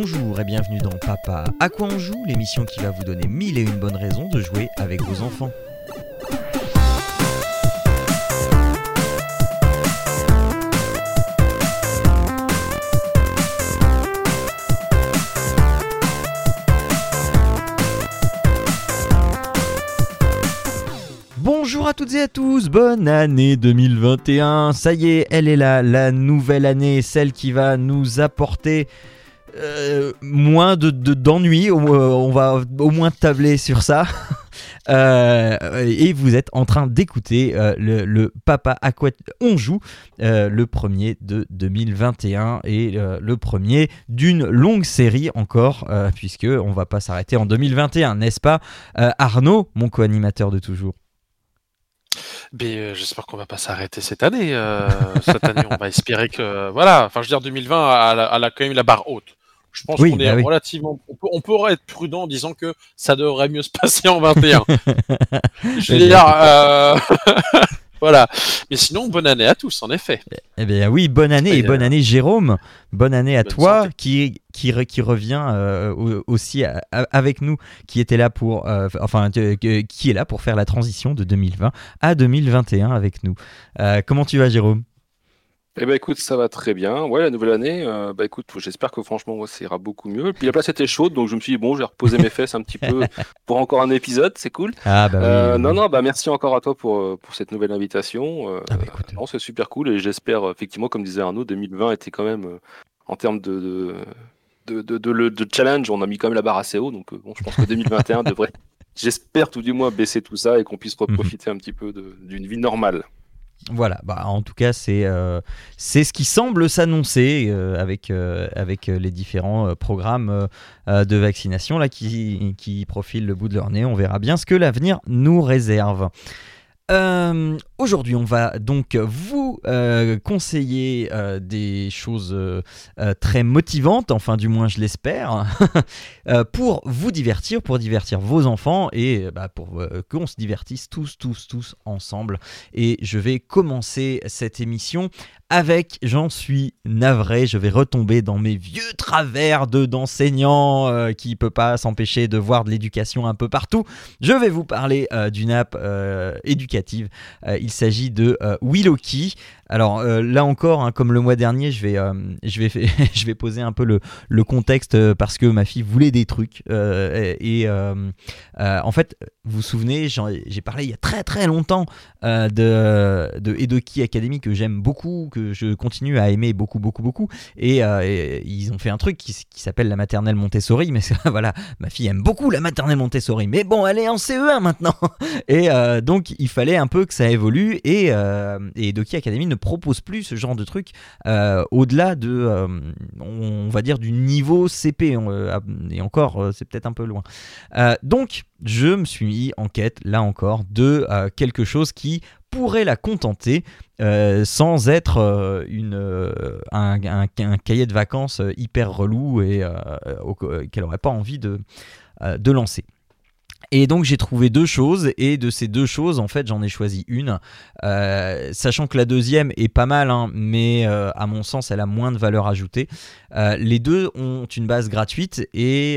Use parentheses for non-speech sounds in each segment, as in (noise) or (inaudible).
Bonjour et bienvenue dans Papa à quoi on joue, l'émission qui va vous donner mille et une bonnes raisons de jouer avec vos enfants. Bonjour à toutes et à tous, bonne année 2021. Ça y est, elle est là, la nouvelle année, celle qui va nous apporter euh, moins de d'ennuis. on va au moins tabler sur ça. (laughs) Euh, et vous êtes en train d'écouter euh, le, Papa à quoi on joue, le premier de 2021 et le premier d'une longue série encore, puisque on va pas s'arrêter en 2021, n'est-ce pas, Arnaud, mon co-animateur de toujours? Mais j'espère qu'on va pas s'arrêter cette année. cette année, on va espérer que voilà. Enfin, je veux dire, 2020, elle a quand même la barre haute. Je pense qu'on est bah relativement. On, peut, on être prudent en disant que ça devrait mieux se (laughs) passer en 21. (laughs) je veux dire. Euh... (laughs) voilà. Mais sinon, bonne année à tous, en effet. Eh bien oui, bonne année et, bonne année Jérôme. Bonne année à toi qui, qui, qui revient euh, aussi avec nous, qui était là pour, euh, enfin, qui est là pour faire la transition de 2020 à 2021 avec nous. Euh, comment tu vas Jérôme? Eh ben écoute, ça va très bien. Ouais, la nouvelle année, euh, bah écoute, j'espère que franchement, ça ira beaucoup mieux. Puis la place était chaude, donc je me suis dit bon, je vais reposer mes fesses un petit peu (laughs) pour encore un épisode, c'est cool. Ah bah euh, Non, non, bah merci encore à toi pour, euh, pour cette nouvelle invitation. Euh, ah bah, c'est super cool et j'espère effectivement, comme disait Arnaud, 2020 était quand même en termes de de, de, de, de, challenge, on a mis quand même la barre assez haut, donc bon, je pense que 2021 devrait, (laughs) j'espère tout du moins baisser tout ça et qu'on puisse mhm. profiter un petit peu d'une vie normale. Voilà, bah, en tout cas, c'est euh, c'est ce qui semble s'annoncer euh, avec, euh, les différents programmes de vaccination qui, qui profilent le bout de leur nez. On verra bien ce que l'avenir nous réserve. Aujourd'hui, on va donc vous euh, conseiller euh, des choses très motivantes, enfin du moins je l'espère, (laughs) pour vous divertir, pour divertir vos enfants et bah, pour qu'on se divertisse tous, tous, tous ensemble. Et je vais commencer cette émission avec, j'en suis navré, je vais retomber dans mes vieux travers de d'enseignant euh, qui peut pas s'empêcher de voir de l'éducation un peu partout. Je vais vous parler euh, d'une app euh, éducative. il s'agit de Willoki. Alors là encore, hein, comme le mois dernier, je vais, je vais, (laughs) je vais poser un peu le, le, contexte parce que ma fille voulait des trucs. et en fait, vous vous souvenez, j'ai parlé il y a très très longtemps de, de Edoki Academy que j'aime beaucoup, je continue à aimer beaucoup, beaucoup, beaucoup. Et, euh, ils ont fait un truc qui, s'appelle la maternelle Montessori. Mais (laughs) voilà, ma fille aime beaucoup la maternelle Montessori. Mais bon, elle est en CE1 maintenant. (laughs) Et euh, donc, il fallait un peu que ça évolue. Et, euh, et Doki Academy ne propose plus ce genre de truc au-delà de, on va dire, du niveau CP. et encore, c'est peut-être un peu loin. donc, je me suis mis en quête, là encore, de quelque chose qui pourrait la contenter euh, sans être euh, euh, un, cahier de vacances hyper relou et qu'elle n'aurait pas envie de, de lancer. Et donc j'ai trouvé deux choses et de ces deux choses en fait j'en ai choisi une, euh, sachant que la deuxième est pas mal, hein, mais euh, à mon sens elle a moins de valeur ajoutée. Euh, les deux ont une base gratuite et,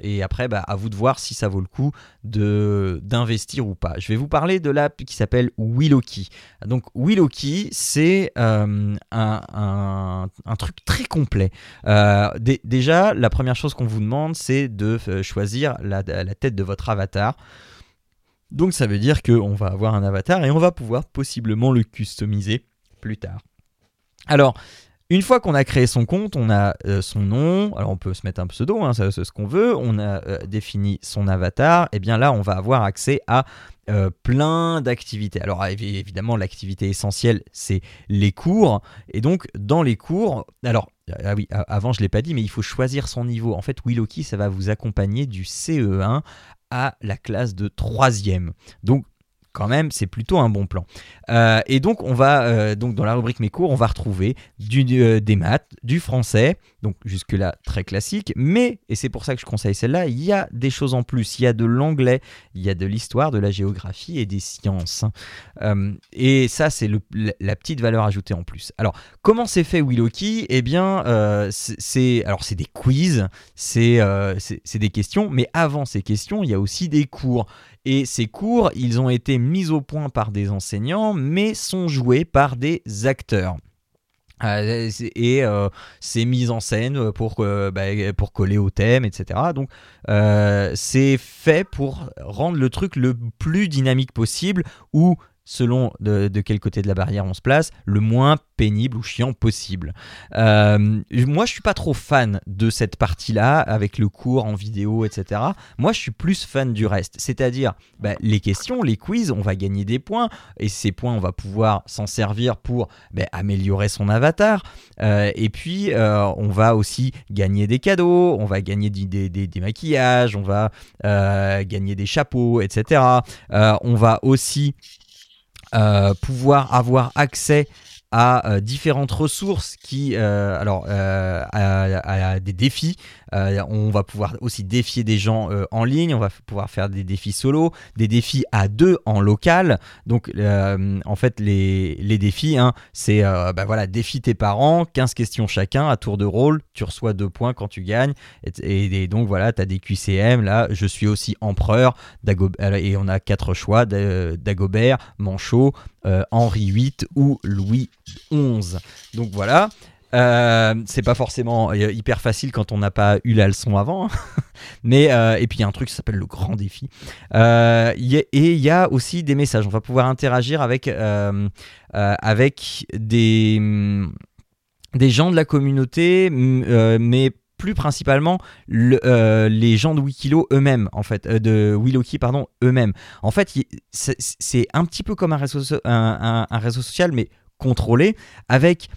et après bah, à vous de voir si ça vaut le coup d'investir ou pas. Je vais vous parler de l'app qui s'appelle Willoki. Donc Willoki c'est un, un, un, truc très complet. déjà la première chose qu'on vous demande c'est de choisir la, la tête de votre avatar. Donc ça veut dire qu'on va avoir un avatar et on va pouvoir possiblement le customiser plus tard. Alors, une fois qu'on a créé son compte, on a euh, son nom, alors on peut se mettre un pseudo, hein, c'est ce qu'on veut, on a euh, défini son avatar, et eh bien là on va avoir accès à euh, plein d'activités. Alors évidemment l'activité essentielle c'est les cours, et donc dans les cours, alors ah oui, avant je ne l'ai pas dit, mais il faut choisir son niveau. En fait, Willoki, ça va vous accompagner du CE1 la classe de troisième. Donc quand même, c'est plutôt un bon plan. Euh, et donc, on va, euh, donc dans la rubrique mes cours, on va retrouver du, euh, des maths, du français, Donc jusque-là, très classique. Mais, et c'est pour ça que je conseille celle-là, il y a des choses en plus. Il y a de l'anglais, il y a de l'histoire, de la géographie et des sciences. Euh, et ça, c'est la petite valeur ajoutée en plus. Alors, comment c'est fait Willoki Eh bien, euh, c'est alors c'est des quiz, euh, c'est des questions, mais avant ces questions, il y a aussi des cours. Et ces cours, ils ont été mis au point par des enseignants, mais sont joués par des acteurs. Euh, et euh, c'est mis en scène pour, bah, pour coller au thème, etc. Donc c'est fait pour rendre le truc le plus dynamique possible, où selon de, quel côté de la barrière on se place, le moins pénible ou chiant possible. Euh, moi, je suis pas trop fan de cette partie-là, avec le cours en vidéo, etc. Moi, je suis plus fan du reste. C'est-à-dire, bah, les questions, les quiz, on va gagner des points, et ces points, on va pouvoir s'en servir pour bah, améliorer son avatar. Euh, et puis, euh, on va aussi gagner des cadeaux, on va gagner des, des maquillages, on va gagner des chapeaux, etc. on va aussi euh, pouvoir avoir accès à euh, différentes ressources qui, euh, alors, à, des défis euh, on va pouvoir aussi défier des gens euh, en ligne, on va pouvoir faire des défis solo, des défis à deux en local. Donc euh, en fait les, défis, hein, c'est bah voilà, défie tes parents, 15 questions chacun à tour de rôle, tu reçois deux points quand tu gagnes. Et, donc voilà, tu as des QCM, là je suis aussi empereur, et on a quatre choix, Dagobert, Manchot, Henri VIII ou Louis XI. Donc voilà. Euh, c'est pas forcément euh, hyper facile quand on n'a pas eu la leçon avant. Hein. (laughs) Mais, euh, et puis il y a un truc qui s'appelle le grand défi. et il y a aussi des messages. On va pouvoir interagir avec, avec des, mm, des gens de la communauté, mm, mais plus principalement les gens de Wikilo eux-mêmes, en fait, de pardon, eux-mêmes. En fait, c'est un petit peu comme un réseau, un réseau social, mais contrôlé, avec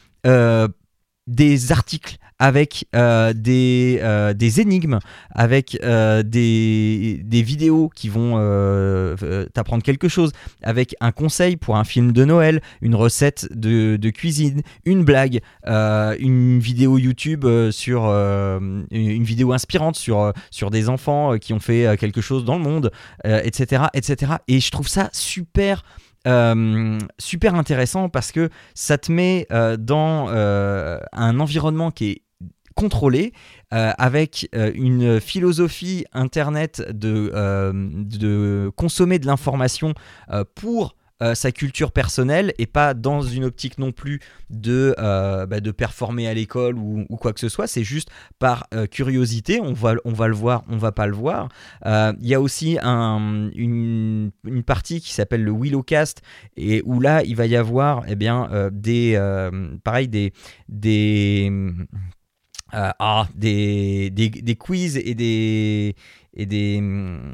des articles avec euh, des, euh, des, énigmes, avec euh, des, des, vidéos qui vont t'apprendre quelque chose, avec un conseil pour un film de Noël, une recette de, de cuisine, une blague, une vidéo YouTube sur une vidéo inspirante sur, sur des enfants qui ont fait quelque chose dans le monde, etc., etc. Et je trouve ça super euh, super intéressant parce que ça te met euh, dans euh, un environnement qui est contrôlé, avec une philosophie Internet de, de consommer de l'information pour euh, sa culture personnelle et pas dans une optique non plus de, euh, bah, performer à l'école ou, quoi que ce soit. C'est juste par euh, curiosité, on va, le voir, on va pas le voir. Il y a aussi un, une, partie qui s'appelle le Willowcast et où là il va y avoir eh bien, des, pareil, des, ah, des, des, des quiz et des et des, mm,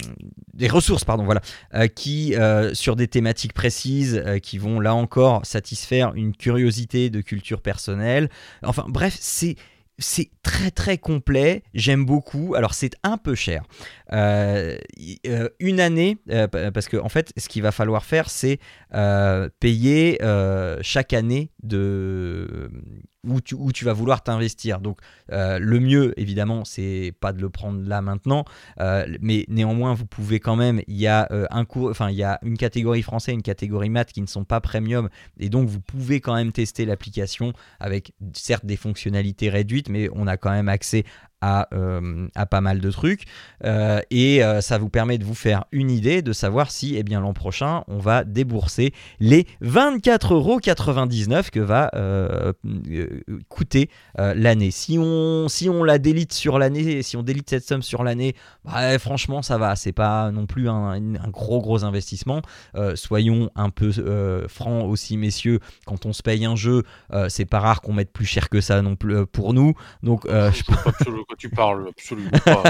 des ressources pardon voilà euh, qui euh, sur des thématiques précises euh, qui vont là encore satisfaire une curiosité de culture personnelle enfin bref c'est c'est très très complet, j'aime beaucoup. Alors c'est un peu cher. une année, parce que en fait, ce qu'il va falloir faire, c'est payer chaque année de où tu, vas vouloir t'investir. Donc euh, le mieux, évidemment, c'est pas de le prendre là maintenant, euh, mais néanmoins, vous pouvez quand même. Il y a euh, un cours, enfin il y a une catégorie français, une catégorie maths qui ne sont pas premium, et donc vous pouvez quand même tester l'application avec certes des fonctionnalités réduites, mais on a quand même accès euh, à, pas mal de trucs. Euh, et euh, ça vous permet de vous faire une idée, de savoir si eh bien, l'an prochain, on va débourser les 24,99€ que va coûter l'année. Si on, si on la délite sur l'année, si on délite cette somme sur l'année, bah, franchement, ça va. C'est pas non plus un, gros, gros investissement. soyons un peu francs aussi, messieurs. Quand on se paye un jeu, c'est pas rare qu'on mette plus cher que ça non plus pour nous. Donc, je (laughs) tu parles, absolument pas.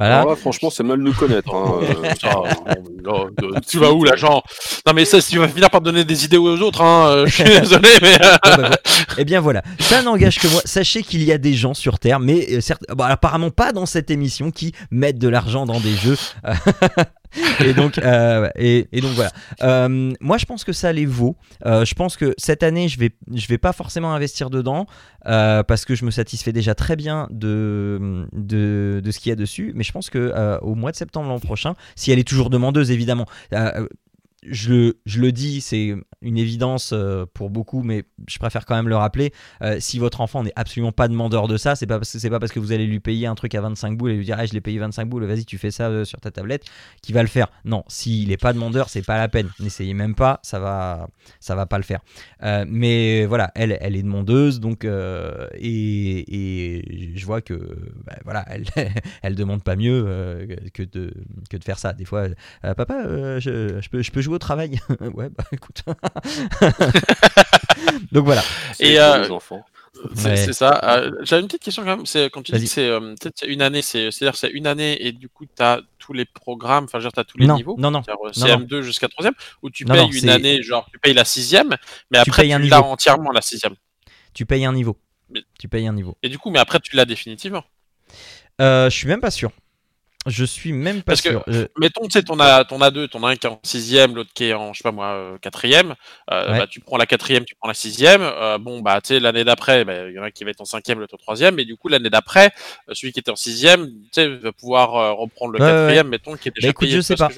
Euh, franchement, c'est mal nous connaître. Hein, (laughs) euh. tu vas où, l'agent? Non, mais ça, tu vas finir par donner des idées aux autres, hein, euh, je suis (laughs) désolé, mais. Ah, bah, eh bien voilà, ça n'engage que moi. Sachez qu'il y a des gens sur Terre, mais certes, bah, apparemment pas dans cette émission, qui mettent de l'argent dans des jeux. (laughs) et donc, euh, et, donc voilà. Euh, moi, je pense que ça les vaut. Euh, je pense que cette année, je vais, je vais pas forcément investir dedans parce que je me satisfais déjà très bien de, de, de ce qu'il y a dessus. Mais je pense que au mois de septembre l'an prochain, si elle est toujours demandeuse, évidemment je, le dis, c'est une évidence euh, pour beaucoup, mais je préfère quand même le rappeler. Euh, si votre enfant n'est absolument pas demandeur de ça, c'est pas parce que pas parce que vous allez lui payer un truc à 25 boules et lui dire je l'ai payé 25 boules, vas-y tu fais ça euh, sur ta tablette, qui va le faire. Non, s'il n'est pas demandeur, c'est pas la peine. N'essayez même pas, ça va ça va pas le faire. mais voilà, elle elle est demandeuse, donc et, je vois que bah, voilà, elle (laughs) elle demande pas mieux que de que de faire ça. Des fois, papa, je, je, peux je peux jouer travail. (laughs) ouais, bah écoute. (laughs) Donc voilà. Et euh, enfants. C'est ça. Euh, J'avais une petite question quand même. C'est quand tu dis que c'est euh, une année, c'est-à-dire c'est une année et du coup tu as tous les programmes, enfin tu as tous les niveaux. Non, non. CM2 jusqu'à 3 ou tu payes une année, genre tu payes la sixième, mais après tu, l'as entièrement la sixième. Tu payes un niveau. Tu payes un niveau. Et du coup, mais après tu l'as définitivement. je suis même pas sûr. Je suis même pas Parce sûr. Que, Mettons, tu sais, ton A, ton A2, ton A1 qui est en sixième, l'autre qui est en, je sais pas moi, euh, quatrième. Euh, bah, tu prends la quatrième, tu prends la sixième. Euh, bon, bah, tu sais, l'année d'après, bah, il y en a qui va être en cinquième, l'autre en troisième. Et du coup, l'année d'après, celui qui était en sixième, tu sais, va pouvoir reprendre le quatrième, mettons, qui est déjà bah, écoute, Je sais pas.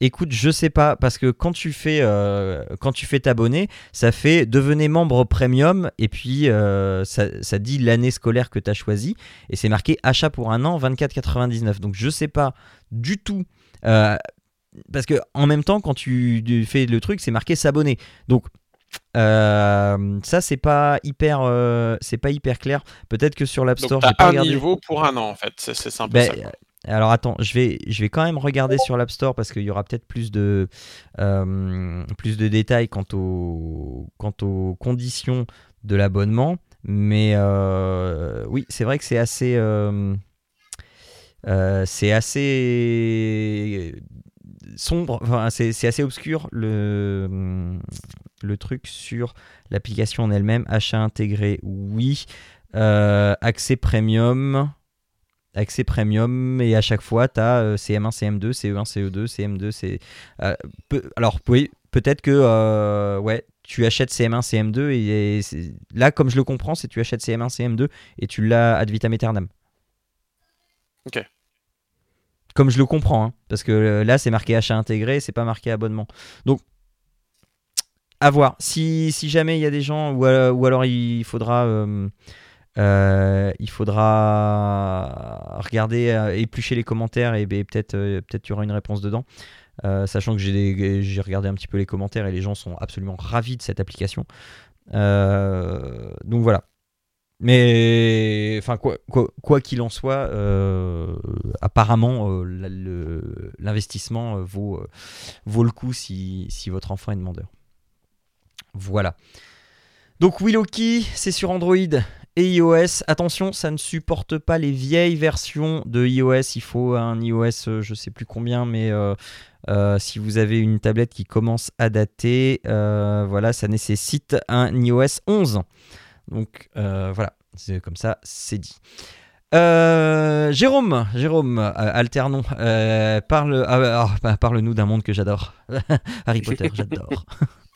Écoute, je sais pas parce que quand tu fais euh, quand tu fais t'abonner, ça fait devenez membre premium et puis euh, ça, dit l'année scolaire que tu as choisi et c'est marqué achat pour un an 24,99. Donc je sais pas du tout euh, parce que en même temps quand tu fais le truc c'est marqué s'abonner. Donc ça c'est pas hyper c'est pas hyper clair. Peut-être que sur l'App Store. Donc, as un niveau pour un an en fait. C'est simple. Ben, ça, alors attends, je vais, quand même regarder sur l'App Store parce qu'il y aura peut-être plus de, euh, détails quant, au, quant aux conditions de l'abonnement. Mais euh, oui, c'est vrai que c'est assez, euh, c'est assez sombre, enfin, c'est assez obscur le truc sur l'application en elle-même. Achat intégré, oui. accès premium accès premium et à chaque fois tu as CM1, CM2, CE1, CE2, CM2, c'est alors oui, peut-être que euh, ouais, tu achètes CM1, CM2 et, là comme je le comprends, c'est tu achètes CM1, CM2 et tu l'as ad vitam aeternam. OK. Comme je le comprends hein, parce que euh, là c'est marqué achat intégré, c'est pas marqué abonnement. Donc à voir. Si, si jamais il y a des gens ou, ou alors il faudra euh, euh, il faudra regarder, euh, éplucher les commentaires et, peut-être euh, peut-être y aura une réponse dedans. sachant que j'ai regardé un petit peu les commentaires et les gens sont absolument ravis de cette application. donc voilà. Mais enfin quoi qu'il en soit, apparemment l'investissement vaut, vaut le coup si, si votre enfant est demandeur. Voilà. Donc Willow-Key, c'est sur Android et iOS. Attention, ça ne supporte pas les vieilles versions de iOS. Il faut un iOS, euh, je ne sais plus combien, mais euh, euh, si vous avez une tablette qui commence à dater, voilà, ça nécessite un iOS 11. Donc voilà, comme ça, c'est dit. Jérôme, Jérôme, alternons. parle, ah, ah, parle-nous d'un monde que j'adore. (laughs) Harry Potter, j'adore. (laughs)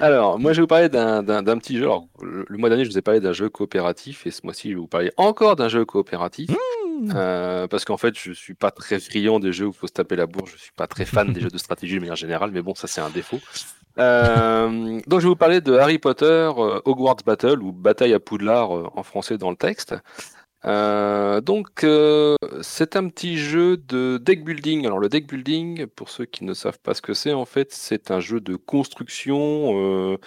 Alors, moi, je vais vous parler d'un petit jeu. le, mois dernier, je vous ai parlé d'un jeu coopératif, et ce mois-ci, je vais vous parler encore d'un jeu coopératif. Mmh. Euh, parce qu'en fait, je suis pas très friand des jeux où il faut se taper la bourre. Je suis pas très fan des jeux de stratégie de manière générale, mais bon, ça, c'est un défaut. Euh, donc, je vais vous parler de Harry Potter euh, Hogwarts Battle, ou Bataille à Poudlard en français dans le texte. Euh, donc, euh, c'est un petit jeu de deck building. Alors, le deck building, pour ceux qui ne savent pas ce que c'est, en fait, c'est un jeu de construction euh,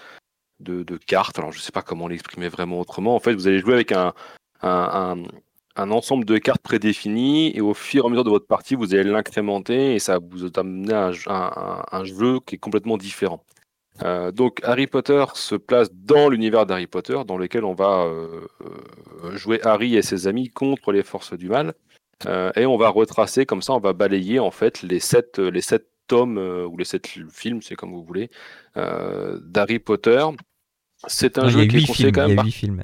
de, cartes. Alors, je ne sais pas comment l'exprimer vraiment autrement. En fait, vous allez jouer avec un, un, ensemble de cartes prédéfinies et au fur et à mesure de votre partie, vous allez l'incrémenter et ça vous amener à un jeu qui est complètement différent. Euh, donc Harry Potter se place dans l'univers d'Harry Potter, dans lequel on va euh, euh, jouer Harry et ses amis contre les forces du mal, et on va retracer comme ça, on va balayer en fait les sept, les sept tomes ou les sept films, c'est comme vous voulez, d'Harry Potter. C'est un jeu qui est conseillé quand même. Il y a huit films.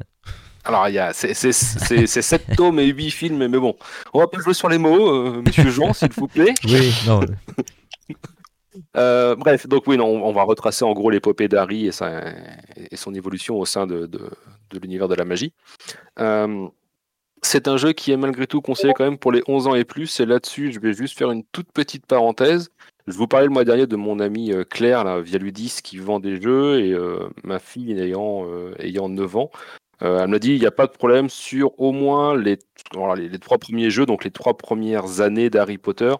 Alors, il y a, c'est, 7 (laughs) tomes et 8 films, mais bon, on va pas jouer sur les mots, euh, monsieur Jean, s'il vous plaît. Oui, non. (laughs) Euh, bref, donc oui, on, va retracer en gros l'épopée d'Harry et, son évolution au sein de, l'univers de la magie. Euh, c'est un jeu qui est malgré tout conseillé quand même pour les 11 ans et plus. Et là-dessus, je vais juste faire une toute petite parenthèse. Je vous parlais le mois dernier de mon amie euh, Claire, là, via Ludis, qui vend des jeux, et ma fille ayant, ayant 9 ans. elle m'a dit il n'y a pas de problème sur au moins les, les, trois premiers jeux, donc les trois premières années d'Harry Potter.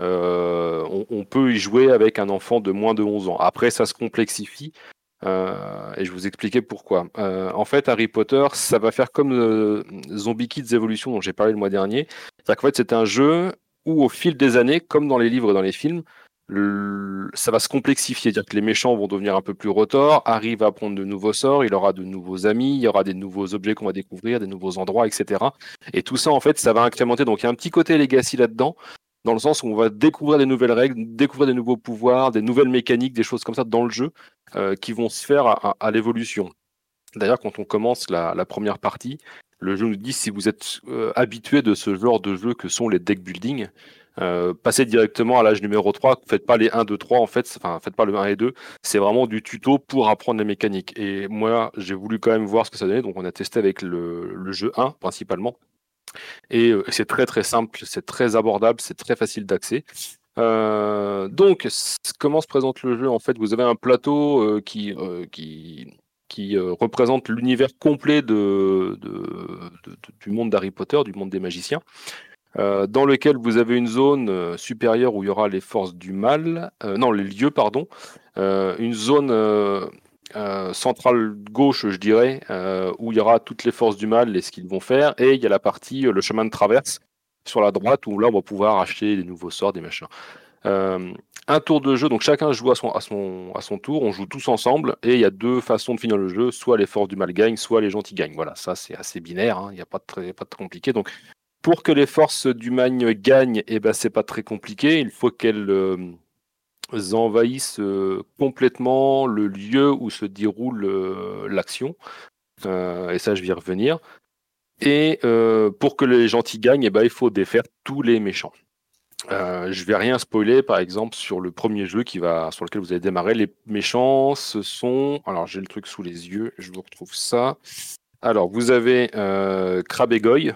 Euh, on, peut y jouer avec un enfant de moins de 11 ans. Après, ça se complexifie. Euh, et je vous expliquer pourquoi. Euh, en fait, Harry Potter, ça va faire comme Zombie Kids Evolution dont j'ai parlé le mois dernier. C'est-à-dire qu'en fait, c'est un jeu où au fil des années, comme dans les livres et dans les films, ça va se complexifier, c'est-à-dire que les méchants vont devenir un peu plus retors, Harry va apprendre de nouveaux sorts, il aura de nouveaux amis, il y aura des nouveaux objets qu'on va découvrir, des nouveaux endroits, etc. Et tout ça, en fait, ça va incrémenter. Donc il y a un petit côté legacy là-dedans, dans le sens où on va découvrir des nouvelles règles, découvrir des nouveaux pouvoirs, des nouvelles mécaniques, des choses comme ça dans le jeu euh, qui vont se faire à, l'évolution. D'ailleurs, quand on commence la, première partie, le jeu nous dit si vous êtes euh, habitué de ce genre de jeu que sont les deck building, euh, passez directement à l'âge numéro 3, faites pas les 1, 2, 3 en fait, enfin faites pas le 1 et 2, c'est vraiment du tuto pour apprendre les mécaniques. Et moi, j'ai voulu quand même voir ce que ça donnait, donc on a testé avec le, le jeu 1 principalement, et euh, c'est très très simple, c'est très abordable, c'est très facile d'accès. Euh, donc, comment se présente le jeu En fait, vous avez un plateau euh, qui, qui, représente l'univers complet du monde d'Harry Potter, du monde des magiciens, dans lequel vous avez une zone supérieure où il y aura les forces du mal, non, les lieux, pardon, une zone euh, centrale gauche, je dirais, euh, où il y aura toutes les forces du mal et ce qu'ils vont faire. Et il y a la partie, euh, le chemin de traverse sur la droite, où là, on va pouvoir acheter des nouveaux sorts, des machins. un tour de jeu, donc chacun joue à son, à, son, à son tour, on joue tous ensemble, et il y a deux façons de finir le jeu, soit les forces du mal gagnent, soit les gentils gagnent. Voilà, ça c'est assez binaire, hein, il n'y a pas de, très, pas compliqué. Donc pour que les forces du mal gagnent, et eh ben, c'est pas très compliqué, il faut qu'elles envahissent euh, complètement le lieu où se déroule euh, l'action. Euh, et ça, je vais y revenir. Et pour que les gentils gagnent, eh ben, il faut défaire tous les méchants. Euh, je vais rien spoiler, par exemple, sur le premier jeu qui va, sur lequel vous allez démarrer. Les méchants, ce sont. Alors, j'ai le truc sous les yeux, je vous retrouve ça. Alors, vous avez euh,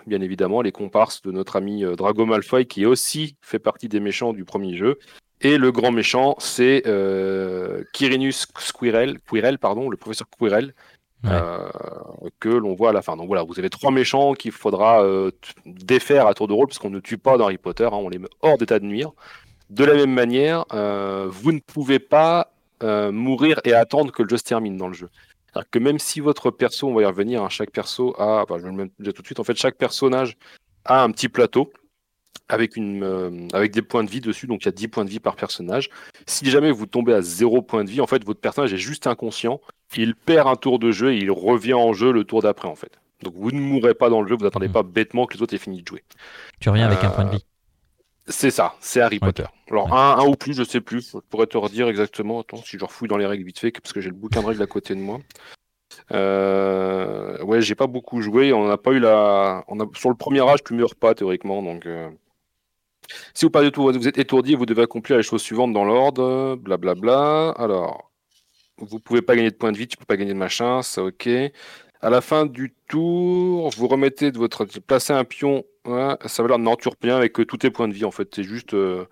bien évidemment, les comparses de notre ami Drago Malfoy, qui aussi fait partie des méchants du premier jeu. Et le grand méchant, c'est euh, Quirinus Squirrel, Quirrell, pardon, le professeur Quirrell, euh, que l'on voit à la fin. Donc voilà, vous avez trois méchants qu'il faudra euh, défaire à tour de rôle, parce qu'on ne tue pas dans Harry Potter, hein, on les met hors d'état de nuire. De la même manière, euh, vous ne pouvez pas mourir et attendre que le jeu se termine dans le jeu. C'est-à-dire que même si votre perso, on va y revenir, hein, chaque perso a, je vais le dire tout de suite, en fait, chaque personnage a un petit plateau avec, une, euh, avec des points de vie dessus, donc il y a 10 points de vie par personnage. Si jamais vous tombez à 0 points de vie, en fait, votre personnage est juste inconscient, il perd un tour de jeu et il revient en jeu le tour d'après, en fait. Donc vous ne mourrez pas dans le jeu, vous n'attendez mhm. pas bêtement que les autres aient fini de jouer. Tu reviens avec un point de vie. Euh, c'est ça, c'est Harry Potter. Alors un, ou plus, je sais plus, je pourrais te redire exactement, attends, si je refouille dans les règles vite fait, parce que j'ai le bouquin de règles à côté de moi. Euh, ouais, j'ai pas beaucoup joué, on n'a pas eu la... On a... Sur le premier âge, tu meurs pas théoriquement, donc... Euh, si vous parlez de tout, vous êtes étourdi, vous devez accomplir les choses suivantes dans l'ordre, blablabla. Alors, vous pouvez pas gagner de points de vie, tu peux pas gagner de machin, ça ok. À la fin du tour, vous remettez de votre. Placez un pion, ça va l'air non, tu reviens avec tous tes points de vie en fait. C'est juste. Euh,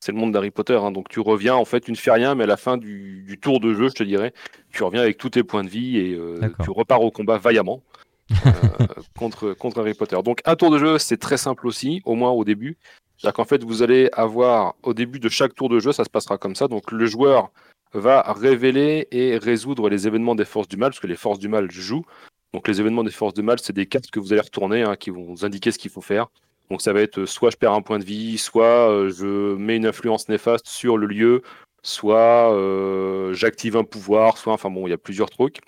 c'est le monde d'Harry Potter, hein. donc tu reviens en fait, tu ne fais rien, mais à la fin du, tour de jeu, je te dirais, tu reviens avec tous tes points de vie et euh, tu repars au combat vaillamment euh, (laughs) contre, contre Harry Potter. Donc un tour de jeu, c'est très simple aussi, au moins au début. C'est-à-dire qu'en fait, vous allez avoir, au début de chaque tour de jeu, ça se passera comme ça. Donc le joueur va révéler et résoudre les événements des forces du mal, parce que les forces du mal jouent. Donc les événements des forces du mal, c'est des cartes que vous allez retourner, hein, qui vont vous indiquer ce qu'il faut faire. Donc ça va être soit je perds un point de vie, soit euh, je mets une influence néfaste sur le lieu, soit euh, j'active un pouvoir, soit enfin bon, il y a plusieurs trucs.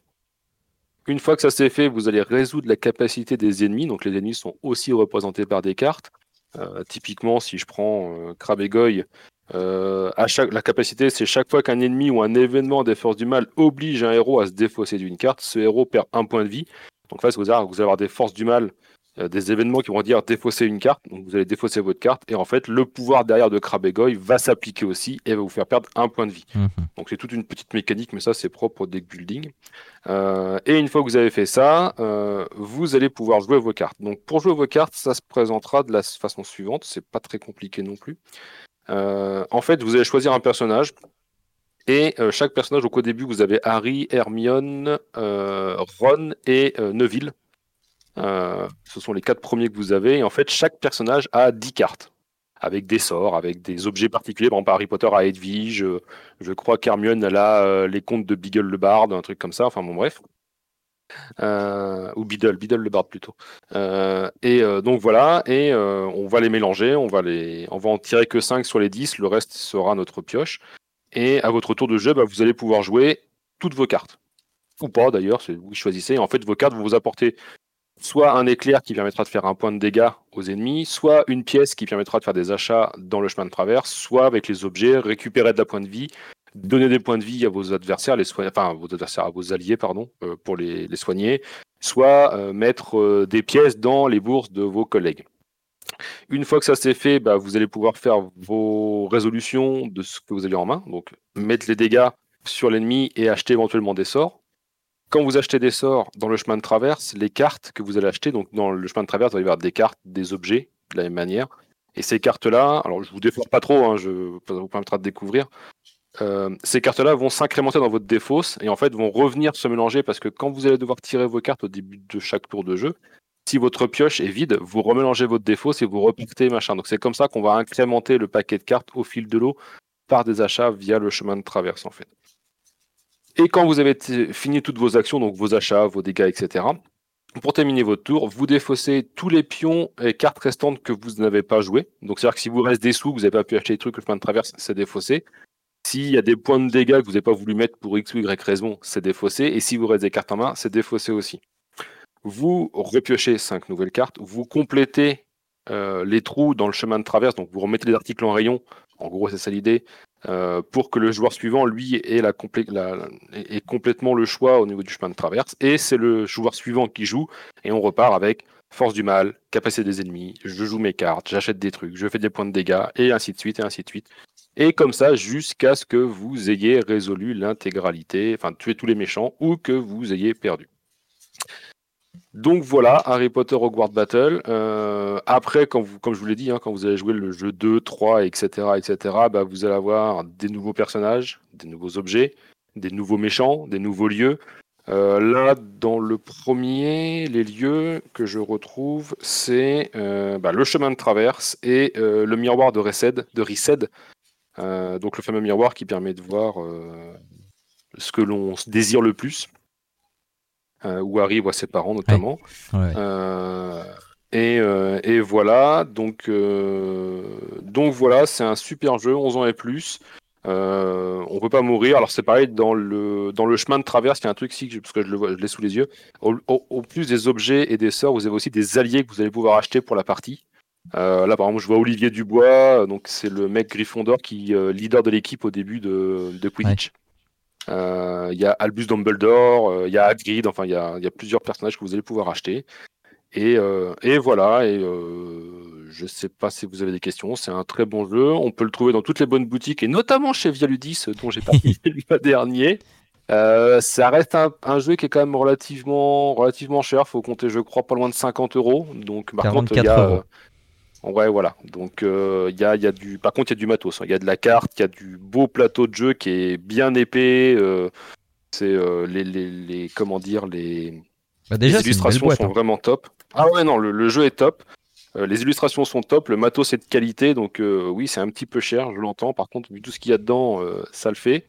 Une fois que ça s'est fait, vous allez résoudre la capacité des ennemis. Donc les ennemis sont aussi représentés par des cartes. Euh, typiquement, si je prends euh, Crab et euh, la capacité, c'est chaque fois qu'un ennemi ou un événement des forces du mal oblige un héros à se défausser d'une carte, ce héros perd un point de vie. Donc là, vous allez avoir des forces du mal des événements qui vont dire défausser une carte. Donc vous allez défausser votre carte et en fait le pouvoir derrière de Krabegoy va s'appliquer aussi et va vous faire perdre un point de vie. Mhm. Donc c'est toute une petite mécanique, mais ça c'est propre au deck building. Euh, et une fois que vous avez fait ça, euh, vous allez pouvoir jouer vos cartes. Donc pour jouer vos cartes, ça se présentera de la façon suivante. C'est pas très compliqué non plus. en fait, vous allez choisir un personnage. Et chaque personnage, donc au début, vous avez Harry, Hermione, Ron et Neville. Euh, ce sont les quatre premiers que vous avez. Et en fait, chaque personnage a 10 cartes. Avec des sorts, avec des objets particuliers. Par exemple, Harry Potter a Edwige. Je, crois qu'Hermione, elle a euh, les contes de Beagle le Bard, un truc comme ça. Enfin, bon, bref. Euh, ou Biddle, Biddle le Bard plutôt. et donc voilà, et on va les mélanger, on va, les, on va en tirer que 5 sur les 10, le reste sera notre pioche. Et à votre tour de jeu, bah, vous allez pouvoir jouer toutes vos cartes. Ou pas d'ailleurs, vous choisissez. En fait, vos cartes vont vous apporter soit un éclair qui permettra de faire un point de dégâts aux ennemis, soit une pièce qui permettra de faire des achats dans le chemin de traverse, soit avec les objets, récupérer de la points de vie, donner des points de vie à vos adversaires, les enfin vos adversaires, à vos alliés, pardon, euh, pour les, soigner, soit euh, mettre euh, des pièces dans les bourses de vos collègues. Une fois que ça c'est fait, bah, vous allez pouvoir faire vos résolutions de ce que vous avez en main, donc mettre les dégâts sur l'ennemi et acheter éventuellement des sorts quand vous achetez des sorts dans le chemin de traverse, les cartes que vous allez acheter, donc dans le chemin de traverse, va y avoir des cartes, des objets, de la même manière. Et ces cartes-là, alors je vous défore pas trop, hein, je vous permettra de découvrir. Euh, ces cartes-là vont s'incrémenter dans votre défausse et en fait vont revenir se mélanger parce que quand vous allez devoir tirer vos cartes au début de chaque tour de jeu, si votre pioche est vide, vous remélangez votre défausse et vous repartez machin. Donc c'est comme ça qu'on va incrémenter le paquet de cartes au fil de l'eau par des achats via le chemin de traverse en fait. Et quand vous avez fini toutes vos actions, donc vos achats, vos dégâts, etc., pour terminer votre tour, vous défaussez tous les pions et cartes restantes que vous n'avez pas jouées. Donc c'est-à-dire que si vous reste des sous, que vous n'avez pas pu acheter des trucs, le chemin de traverse, c'est défaussé. S'il y a des points de dégâts que vous n'avez pas voulu mettre pour X ou Y raison, c'est défaussé. Et si vous reste des cartes en main, c'est défaussé aussi. Vous repiochez 5 nouvelles cartes, vous complétez euh, les trous dans le chemin de traverse, donc vous remettez les articles en rayon. En gros, c'est ça l'idée. Euh, pour que le joueur suivant, lui, ait, la, complètement le choix au niveau du chemin de traverse. Et c'est le joueur suivant qui joue, et on repart avec force du mal, capacité des ennemis, je joue mes cartes, j'achète des trucs, je fais des points de dégâts, et ainsi de suite, et ainsi de suite. Et comme ça, jusqu'à ce que vous ayez résolu l'intégralité, enfin tué tous les méchants, ou que vous ayez perdu. Donc voilà, Harry Potter Hogwarts Battle. Euh, après, comme je vous l'ai dit, hein, quand vous allez jouer le jeu 2, 3, etc., etc., vous allez avoir des nouveaux personnages, des nouveaux objets, des nouveaux méchants, des nouveaux lieux. Euh, là, dans le premier, les lieux que je retrouve, c'est euh, bah, le chemin de traverse et le miroir de Resed, de donc le fameux miroir qui permet de voir ce que l'on désire le plus. Euh, où Harry voit ses parents notamment. Euh, euh, et, voilà, donc, donc voilà, c'est un super jeu, 11 ans et plus. Euh, on peut pas mourir. Alors c'est pareil dans le dans le chemin de traverse, il y a un truc ici parce que je le l'ai sous les yeux. Au, plus des objets et des sorts, vous avez aussi des alliés que vous allez pouvoir acheter pour la partie. là par exemple, je vois Olivier Dubois, donc c'est le mec Gryffondor qui leader de l'équipe au début de, de Quidditch. Il y a Albus Dumbledore, euh, il y a Hagrid, enfin il y a, plusieurs personnages que vous allez pouvoir acheter. Et, euh, voilà, et je sais pas si vous avez des questions, c'est un très bon jeu, on peut le trouver dans toutes les bonnes boutiques, et notamment chez Vialudis, dont j'ai parlé (laughs) le dernier. ça reste un, jeu qui est quand même relativement, relativement cher, faut compter je crois pas loin de 50 euros. Donc par contre, il y a, Ouais, voilà. Donc, euh, il y, a, y, a, du. Par contre, il y a du matos. Hein. Il y a de la carte, il y a du beau plateau de jeu qui est bien épais. Euh, c'est euh, les, les, les, Comment dire Les, bah, déjà, les illustrations sont hein. vraiment top. Ah ouais, non, le, jeu est top. les illustrations sont top. Le matos est de qualité. Donc, oui, c'est un petit peu cher, je l'entends. Par contre, vu tout ce qu'il y a dedans, ça le fait.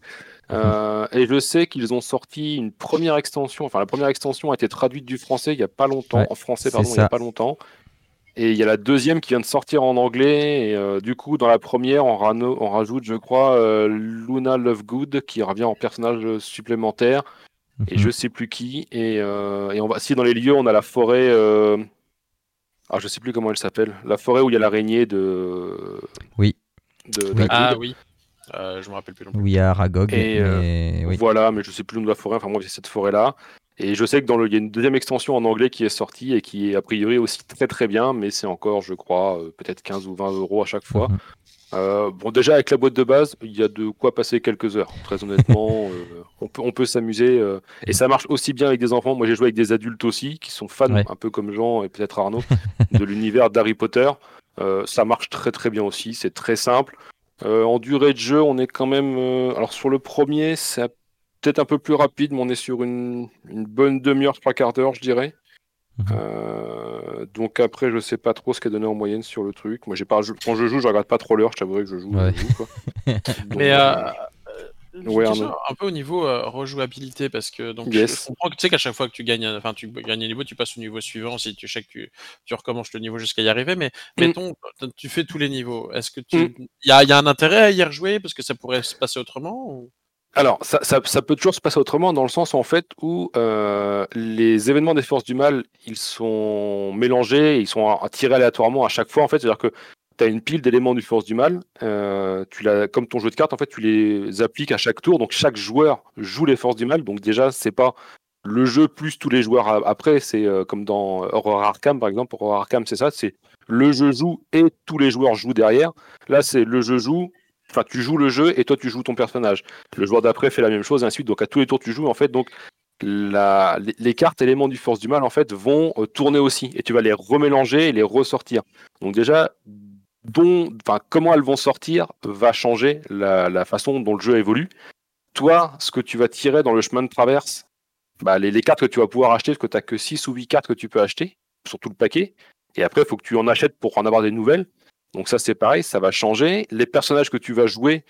Et je sais qu'ils ont sorti une première extension. Enfin, la première extension a été traduite du français il n'y a pas longtemps. en français, pardon, il n'y a pas longtemps. Et il y a la deuxième qui vient de sortir en anglais. Et euh, du coup, dans la première, on, on rajoute, je crois, euh, Luna Lovegood qui revient en personnage supplémentaire. Et mhm. je sais plus qui. Et, euh, et, on va, si dans les lieux, on a la forêt. Ah, je sais plus comment elle s'appelle. La forêt où il y a l'araignée de. Oui. De, Ah oui. je me rappelle plus. Où il y a Aragog. Et, voilà, mais je sais plus le nom de la forêt. Enfin, moi, c'est cette forêt-là. Et je sais que dans le, il y a une deuxième extension en anglais qui est sortie et qui est a priori aussi très très bien, mais c'est encore, je crois, peut-être 15 ou 20 euros à chaque fois. Mhm. Euh, bon, déjà avec la boîte de base, il y a de quoi passer quelques heures. Très honnêtement, (laughs) euh, on peut, on peut s'amuser euh, et ça marche aussi bien avec des enfants. Moi, j'ai joué avec des adultes aussi qui sont fans, un peu comme Jean et peut-être Arnaud, (laughs) de l'univers d'Harry Potter. ça marche très très bien aussi. C'est très simple. en durée de jeu, on est quand même. alors sur le premier, c'est peut-être un peu plus rapide, mais on est sur une, une bonne demi-heure, trois quarts d'heure, je dirais. Mhm. Euh, donc après, je sais pas trop ce qu'est donné en moyenne sur le truc. Moi, j'ai pas, quand je joue, je regarde pas trop l'heure. Je t'avouerai que je joue. (laughs) Mais euh, euh, un peu au niveau rejouabilité parce que donc je, comprends que tu sais qu'à chaque fois que tu gagnes, enfin tu gagnes un niveau, tu passes au niveau suivant. Si tu sais que tu, recommences le niveau jusqu'à y arriver, mais mm. mettons, tu fais tous les niveaux. Est-ce que tu, mm. y, a, y, a, un intérêt à y rejouer parce que ça pourrait se passer autrement ou... Alors, ça, peut toujours se passer autrement, dans le sens en fait où euh, les événements des forces du mal, ils sont mélangés, ils sont tirés aléatoirement à chaque fois. En fait, c'est-à-dire que tu as une pile d'éléments du force du mal, euh, comme ton jeu de cartes, en fait, tu les appliques à chaque tour. Donc chaque joueur joue les forces du mal. Donc déjà, c'est pas le jeu plus tous les joueurs après. C'est euh, comme dans Horror Arkham, par exemple. Horror Arkham, c'est ça. C'est le jeu joue et tous les joueurs jouent derrière. Là, c'est le jeu joue Enfin, tu joues le jeu et toi tu joues ton personnage. Le joueur d'après fait la même chose, et ainsi. Donc à tous les tours tu joues en fait. Donc les, cartes éléments du force du mal en fait vont euh, tourner aussi et tu vas les remélanger et les ressortir. Donc déjà, comment elles vont sortir va changer la, façon dont le jeu évolue. Toi, ce que tu vas tirer dans le chemin de traverse, bah, les, les, cartes que tu vas pouvoir acheter, parce que tu n'as que 6 ou 8 cartes que tu peux acheter sur tout le paquet. Et après, il faut que tu en achètes pour en avoir des nouvelles. Donc ça c'est pareil, ça va changer. Les personnages que tu vas jouer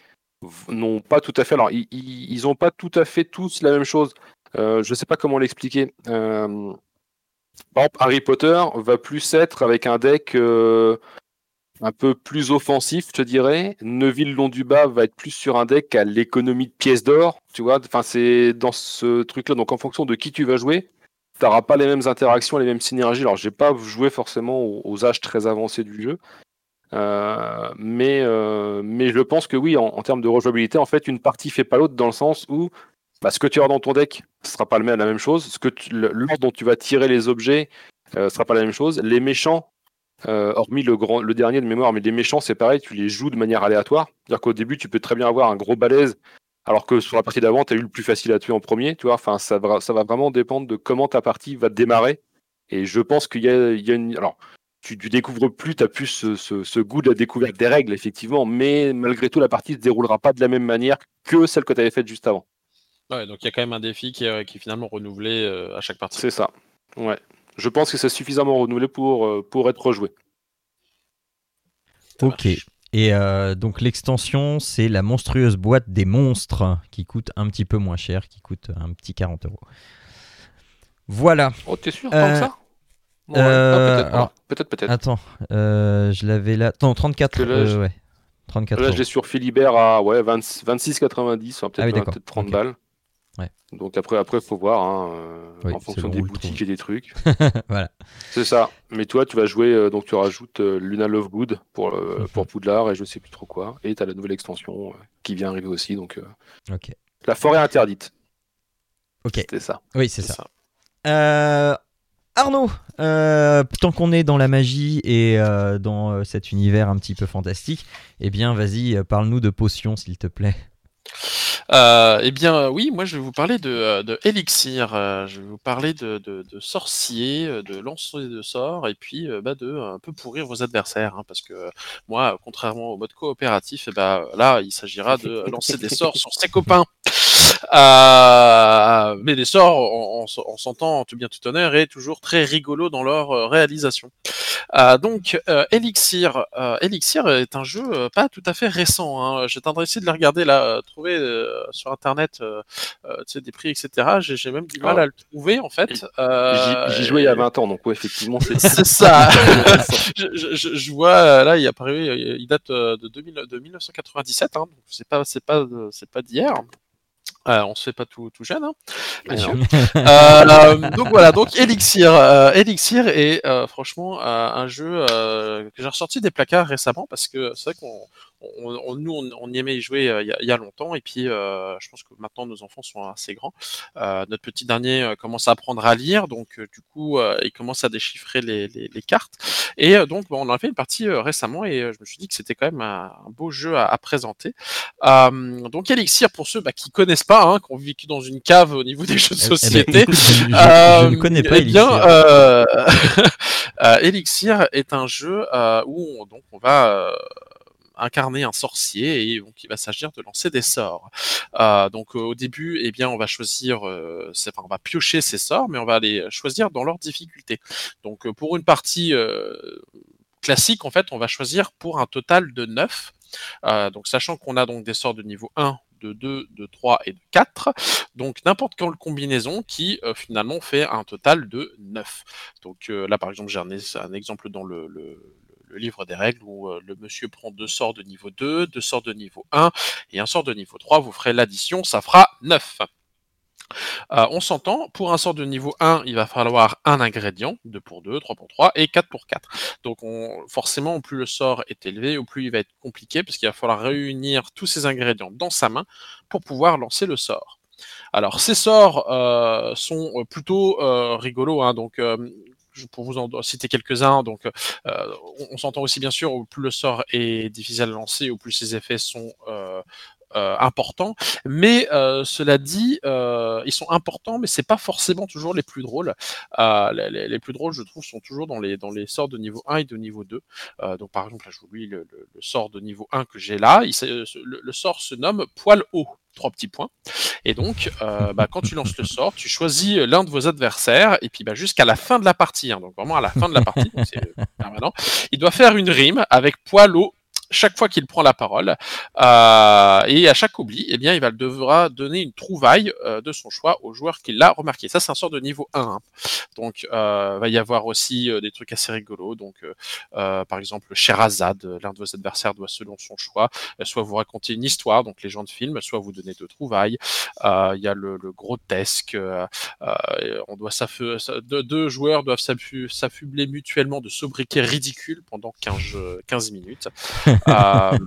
n'ont pas tout à fait. Alors ils n'ont pas tout à fait tous la même chose. Euh, je ne sais pas comment l'expliquer. Euh, par exemple, Harry Potter va plus être avec un deck euh, un peu plus offensif, je dirais. Neville Long du Bas va être plus sur un deck à l'économie de pièces d'or. Tu vois, enfin c'est dans ce truc-là. Donc en fonction de qui tu vas jouer, tu n'auras pas les mêmes interactions, les mêmes synergies. Alors j'ai pas joué forcément aux âges très avancés du jeu, euh, mais, euh, mais je pense que oui, en, termes de rejouabilité, en fait, une partie fait pas l'autre dans le sens où bah, ce que tu as dans ton deck ne sera pas la même chose. Ce que l'ordre dont tu vas tirer les objets ne euh, sera pas la même chose. Les méchants, hormis le, grand, le dernier de mémoire, mais les méchants, c'est pareil, tu les joues de manière aléatoire. C'est-à-dire qu'au début, tu peux très bien avoir un gros balèze, alors que sur la partie d'avant, tu as eu le plus facile à tuer en premier. Tu vois enfin, ça, va, ça va vraiment dépendre de comment ta partie va démarrer. Et je pense qu'il y y a une. Alors, tu, découvres plus, tu as plus ce, goût de la découverte des règles, effectivement, mais malgré tout, la partie ne se déroulera pas de la même manière que celle que tu avais faite juste avant. Ouais, donc il y a quand même un défi qui est, qui finalement renouvelé euh, à chaque partie. C'est ça. Ouais. Je pense que c'est suffisamment renouvelé pour, euh, pour être rejoué. ok. Et euh, donc l'extension, c'est la monstrueuse boîte des monstres qui coûte un petit peu moins cher, qui coûte un petit 40 euros. Voilà. Oh, t'es sûr, tant que ça? Euh, peut-être, peut-être, Attends, euh, je l'avais là. Non, 34. Là, euh, ouais. 34 là je l'ai sur Philibert à ouais, 26,90, peut-être ah 30 balles. Ouais. Donc après, après, faut voir hein, en fonction des boutiques et des trucs. (laughs) voilà. C'est ça. Mais toi, tu vas jouer, donc tu rajoutes Luna Lovegood pour mhm. pour Poudlard et je sais plus trop quoi. Et tu as la nouvelle extension qui vient arriver aussi. Donc. ok. La forêt interdite. Ok. C'est ça. Oui, c'est ça. ça. Euh, Arnaud, euh, tant qu'on est dans la magie et euh, dans euh, cet univers un petit peu fantastique, eh bien, vas-y, parle-nous de potions, s'il te plaît. eh bien, oui, moi je vais vous parler de, Elixir, je vais vous parler de, de, de sorciers, de lancer de sorts, et puis bah, de un peu pourrir vos adversaires, hein, parce que moi, contrairement au mode coopératif, eh ben, là, il s'agira de lancer des sorts sur ses copains. Euh, mais les sorts, on, s'entend tout bien tout honneur, est toujours très rigolo dans leur euh, réalisation. Euh, donc, Elixir, Elixir est un jeu pas tout à fait récent. Hein. J'ai essayé de le regarder là, trouver sur internet des prix, etc. J'ai même du mal ah. à le trouver en fait. J'y jouais il y a 20 ans, donc effectivement, c'est (laughs) ça. (laughs) je, je, je, vois là, il, il date de, 2000, de 1997, hein, donc c'est pas, c'est pas, c'est pas d'hier. Euh, on se fait pas tout, tout jeune, hein, (laughs) euh, donc voilà, donc Elixir, euh, Elixir est franchement un jeu que j'ai ressorti des placards récemment parce que c'est vrai qu'on nous, on, y aimait y jouer il y, a, longtemps, et puis je pense que maintenant nos enfants sont assez grands. notre petit dernier commence à apprendre à lire, donc du coup, il commence à déchiffrer les, cartes. Et donc, on a fait une partie récemment, et je me suis dit que c'était quand même un, beau jeu à, présenter. donc, Elixir, pour ceux bah, qui connaissent pas, hein, qui ont vécu dans une cave au niveau des jeux de eh, eh ben, société, je, ne connais pas. Eh bien, Elixir (laughs) est un jeu où on, donc on va incarner un sorcier et donc il va s'agir de lancer des sorts. Euh, donc au début, eh bien, on va choisir, euh, enfin, on va piocher ces sorts, mais on va les choisir dans leur difficulté. Donc pour une partie classique, en fait, on va choisir pour un total de 9. donc sachant qu'on a donc des sorts de niveau 1, de 2, de 3 et de 4. Donc n'importe quelle combinaison qui finalement fait un total de 9. Donc là par exemple j'ai un, exemple dans le livre des règles où euh, le monsieur prend deux sorts de niveau 2, deux sorts de niveau 1 et un sort de niveau 3. Vous ferez l'addition, ça fera 9. Euh, on s'entend, pour un sort de niveau 1, il va falloir un ingrédient, 2 pour 2, 3 pour 3 et 4 pour 4. Donc on, forcément, plus le sort est élevé, au plus il va être compliqué, parce qu'il va falloir réunir tous ces ingrédients dans sa main pour pouvoir lancer le sort. Alors ces sorts euh, sont plutôt rigolos, hein, donc pour vous en citer quelques-uns, donc euh, on, s'entend aussi bien sûr, au plus le sort est difficile à lancer, au plus ses effets sont euh, importants. Mais cela dit, ils sont importants, mais c'est pas forcément toujours les plus drôles. Les, plus drôles, je trouve, sont toujours dans les dans les sorts de niveau 1 et de niveau 2. donc par exemple, là, je vous lis le, sort de niveau 1 que j'ai là. Le, sort se nomme poil haut trois petits points. Et donc, euh, bah, quand tu lances le sort, tu choisis l'un de vos adversaires, et puis bah, jusqu'à la fin de la partie, hein, donc vraiment à la fin de la partie, c'est permanent, il doit faire une rime avec poil haut chaque fois qu'il prend la parole. Euh, et à chaque oubli, eh bien, il va devra donner une trouvaille euh, de son choix au joueur qui l'a remarqué. Ça, c'est un sort de niveau 1. Hein. Donc, euh, va y avoir aussi euh, des trucs assez rigolos. Donc, euh, par exemple, Sherazade, l'un de vos adversaires doit, selon son choix, soit vous raconter une histoire, donc les gens de film, soit vous donner deux trouvailles. Il y a le, le grotesque. on doit deux, deux joueurs doivent s'affubler mutuellement de sobriquets ridicules pendant 15, 15 minutes. (laughs) Euh,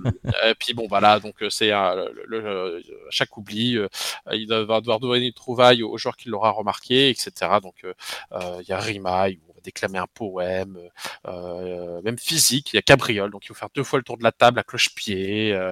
et puis bon, voilà, donc euh, c'est le, chaque oubli, euh, il va devoir donner une trouvaille au joueur qui l'aura remarqué, etc. Donc il y a Rimaille déclamer un poème, euh, même physique. Il y a Cabriole, donc il faut faire deux fois le tour de la table à cloche-pied. Euh,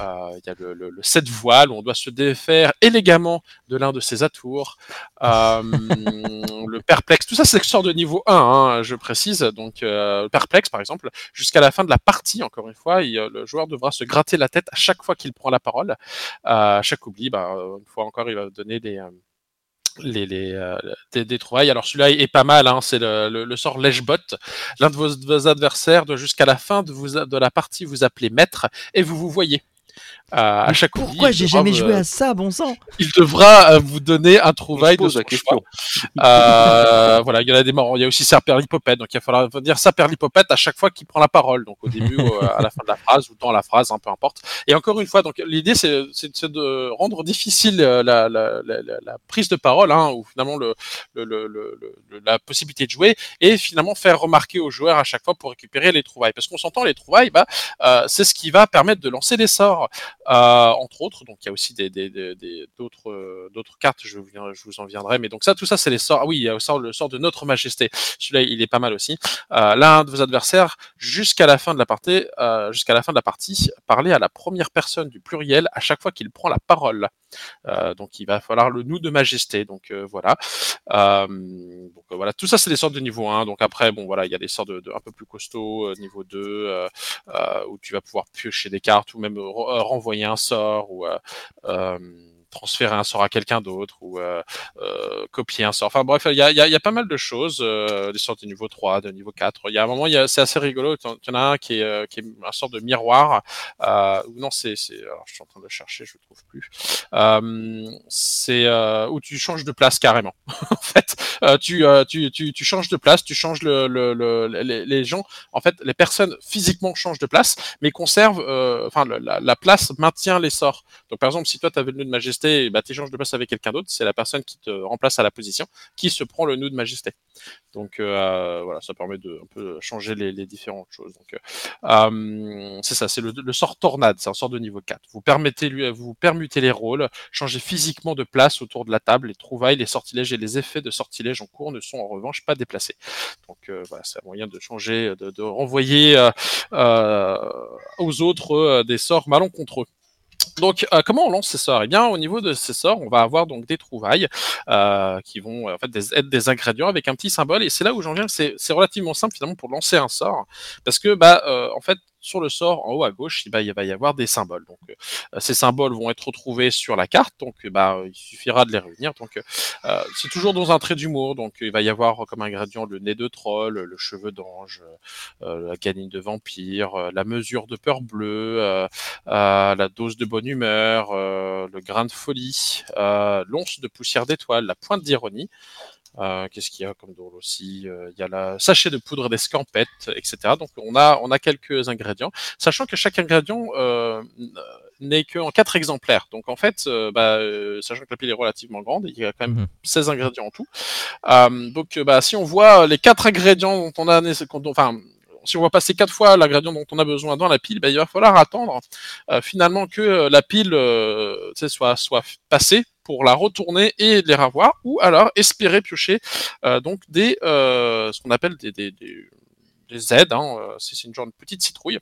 euh, il y a le, le, le sept voiles on doit se défaire élégamment de l'un de ses atours. (laughs) le perplexe, tout ça c'est sort de niveau 1, hein, je précise. Donc le perplexe par exemple, jusqu'à la fin de la partie, encore une fois, le joueur devra se gratter la tête à chaque fois qu'il prend la parole. à chaque oubli, bah, une fois encore, il va donner des les, les euh, des, trouvailles. Alors celui-là est pas mal, hein, c'est le, sort Lèche-Bot. L'un de vos, adversaires doit jusqu'à la fin de, vous, de la partie vous appeler maître et vous vous voyez à chaque Pourquoi j'ai jamais joué à ça, bon sang? Il devra euh, vous donner un trouvaille de la question. Euh, (laughs) voilà, il y en a des morts. Il y a aussi Saperlipopette, donc il va falloir dire Saperlipopette à chaque fois qu'il prend la parole, donc au début, ou (laughs) à la fin de la phrase ou dans la phrase, un hein, peu importe. Et encore une fois, donc l'idée c'est de rendre difficile euh, la, la, la, la prise de parole, hein, ou finalement le, le, le, la possibilité de jouer, et finalement faire remarquer aux joueurs à chaque fois pour récupérer les trouvailles. Parce qu'on s'entend, les trouvailles, bah, euh, c'est ce qui va permettre de lancer des sorts. Euh, entre autres. Donc il y a aussi des, d'autres, euh, d'autres cartes, je, vous en viendrai. Mais donc ça, tout ça, c'est les sorts. Ah oui, il y a aussi le sort de Notre Majesté. Celui-là, il est pas mal aussi. Euh, l'un de vos adversaires, jusqu'à la fin de la partie, jusqu'à la fin de la partie, parler à la première personne du pluriel à chaque fois qu'il prend la parole. donc il va falloir le nous de majesté. Donc voilà. donc voilà, tout ça c'est des sortes de niveau 1. Donc après, bon voilà, il y a des sorts de, un peu plus costauds, niveau 2, où tu vas pouvoir piocher des cartes ou même renvoyer un sort ou euh, euh, transférer un sort à quelqu'un d'autre ou euh, euh, copier un sort. Enfin bref, il y a, pas mal de choses, euh, des sortes de niveau 3, de niveau 4. Il y a un moment, c'est assez rigolo. Il y en a un qui est, qui est une sorte de miroir. Non, c'est, alors je suis en train de chercher, je le trouve plus. C'est où tu changes de place carrément. (laughs) en fait, tu, tu, tu, changes de place, tu changes le, le, le les, gens. En fait, les personnes physiquement changent de place, mais conservent. Enfin, la, la, place maintient les sorts. Donc par exemple, si toi tu avais le nœud de majesté bah, tu échanges de place avec quelqu'un d'autre, c'est la personne qui te remplace à la position qui se prend le nœud de majesté. Donc euh, voilà, ça permet de changer les, différentes choses. Donc euh, c'est ça, c'est le, sort tornade, c'est un sort de niveau 4. Vous permettez lui, vous permutez les rôles, changez physiquement de place autour de la table, les trouvailles, les sortilèges et les effets de sortilèges en cours ne sont en revanche pas déplacés. Donc voilà, c'est un moyen de changer, de, de renvoyer aux autres des sorts malencontreux. Donc, euh, comment on lance ces sorts? Eh bien, au niveau de ces sorts, on va avoir donc des trouvailles euh, qui vont en fait des, être des ingrédients avec un petit symbole. Et c'est là où j'en viens. C'est relativement simple finalement pour lancer un sort, parce que bah euh, en fait sur le sort en haut à gauche, il va y avoir des symboles. Donc euh, ces symboles vont être retrouvés sur la carte, donc bah il suffira de les réunir. Donc euh, c'est toujours dans un trait d'humour, donc il va y avoir comme ingrédient le nez de troll, le cheveu d'ange, euh, la canine de vampire, la mesure de peur bleue, la dose de bonne humeur, le grain de folie, l'once de poussière d'étoile, la pointe d'ironie. Euh, qu'est-ce qu'il y a comme drôle aussi? Euh, Il y a la sachet de poudre d'escampette, etc. Donc on a on a quelques ingrédients, sachant que chaque ingrédient euh, n'est qu'en quatre exemplaires. Donc en fait, bah, sachant que la pile est relativement grande, il y a quand même 16 mhm. ingrédients en tout. donc bah, si on voit les quatre ingrédients dont on a, enfin si on voit passer quatre fois l'ingrédient dont on a besoin dans la pile, bah, il va falloir attendre finalement que la pile soit, soit passée pour la retourner et les revoir, ou alors espérer piocher euh, donc des euh, ce qu'on appelle des, des, des, des aides. Hein, euh, c'est une genre de petite citrouille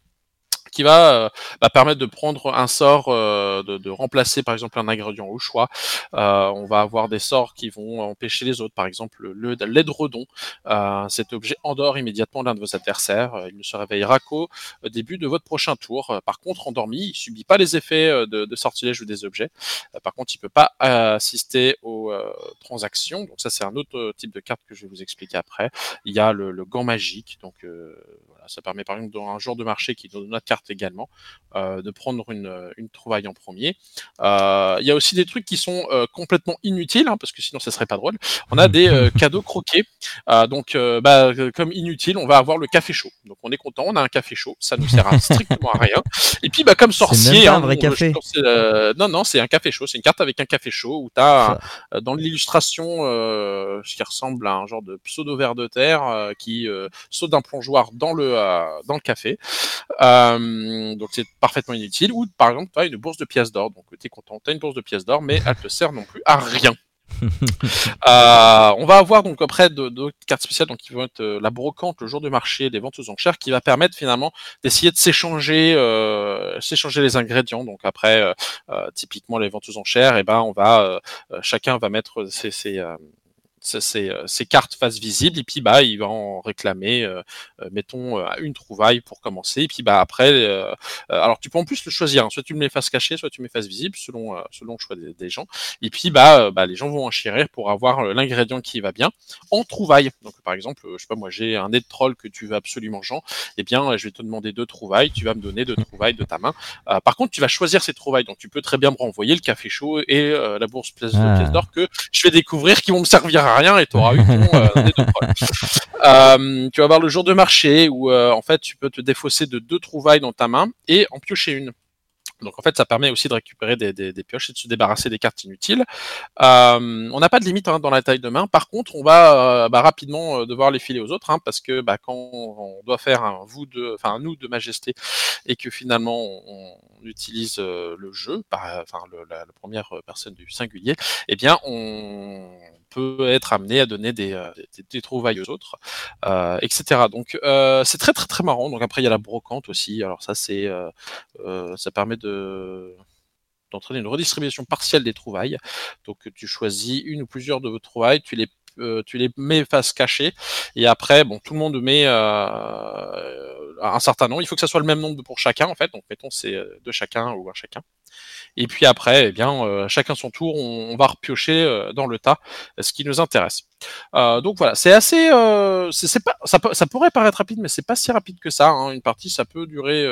qui va euh, bah, permettre de prendre un sort, euh, de, de, remplacer par exemple un ingrédient au choix. Euh, on va avoir des sorts qui vont empêcher les autres, par exemple le l'édredon. cet objet endort immédiatement l'un de vos adversaires. Il ne se réveillera qu'au début de votre prochain tour. Par contre, endormi, il subit pas les effets de, de sortilège ou des objets. par contre, il peut pas assister aux transactions. Donc ça, c'est un autre type de carte que je vais vous expliquer après. Il y a le, le gant magique. Donc voilà, ça permet par exemple dans un jour de marché qui donne notre carte également, euh, de prendre une, une, trouvaille en premier. Euh, il y a aussi des trucs qui sont euh, complètement inutiles, hein, parce que sinon ça serait pas drôle. On a des cadeaux croqués, donc bah, comme inutile, on va avoir le café chaud. Donc on est content, on a un café chaud, ça nous sert à (laughs) strictement à rien. Et puis bah comme sorcier, un hein, vrai café. non non, c'est un café chaud, c'est une carte avec un café chaud où tu as dans l'illustration ce qui ressemble à un genre de pseudo verre de terre qui saute d'un plongeoir dans le dans le café. Euh, donc c'est parfaitement inutile. Ou par exemple, tu as une bourse de pièces d'or. Donc tu es content, tu as une bourse de pièces d'or, mais elle te sert non plus à rien. (laughs) euh, on va avoir donc après d'autres cartes spéciales donc qui vont être euh, la brocante le jour de marché des ventes aux enchères qui va permettre finalement d'essayer de s'échanger euh, s'échanger les ingrédients donc après euh, euh typiquement les ventes aux enchères et eh ben on va chacun va mettre ses, ses ces, euh, ces, cartes face visible et puis bah il va en réclamer euh, euh, mettons une trouvaille pour commencer et puis bah après alors tu peux en plus le choisir hein. soit tu me mets face cachée soit tu me mets face visible selon selon le choix des, gens et puis bah, bah les gens vont enchérir pour avoir l'ingrédient qui va bien en trouvaille donc par exemple je sais pas moi j'ai un nez de troll que tu veux absolument Jean et eh bien je vais te demander deux trouvailles tu vas me donner deux trouvailles de ta main par contre tu vas choisir ces trouvailles donc tu peux très bien me renvoyer le café chaud et la bourse pièce, ah. d'or que je vais découvrir qui vont me servir à rien et tu auras eu ton (laughs) euh, euh, tu vas avoir le jour de marché où euh, en fait tu peux te défausser de deux trouvailles dans ta main et en piocher une. Donc en fait, ça permet aussi de récupérer des, pioches et de se débarrasser des cartes inutiles. Euh, on n'a pas de limite hein, dans la taille de main. Par contre, on va euh, bah, rapidement euh, devoir les filer aux autres, hein, parce que bah, quand on doit faire un vous de, enfin nous de majesté, et que finalement on, utilise le jeu, enfin la, première personne du singulier, eh bien on peut être amené à donner des, des, trouvailles aux autres, etc. Donc c'est très très très marrant. Donc après il y a la brocante aussi. Alors ça c'est, ça permet de d'entraîner une redistribution partielle des trouvailles. Donc tu choisis une ou plusieurs de vos trouvailles, tu les euh, tu mets face cachée et après bon tout le monde met euh, un certain nombre. Il faut que ça soit le même nombre pour chacun en fait. Donc mettons c'est euh, de chacun ou un chacun et puis après, eh bien, euh, chacun son tour, on, va repiocher euh, dans le tas ce qui nous intéresse. Euh, donc voilà, c'est assez, c'est pas, ça, ça, pourrait paraître rapide, mais c'est pas si rapide que ça. Hein. Une partie, ça peut durer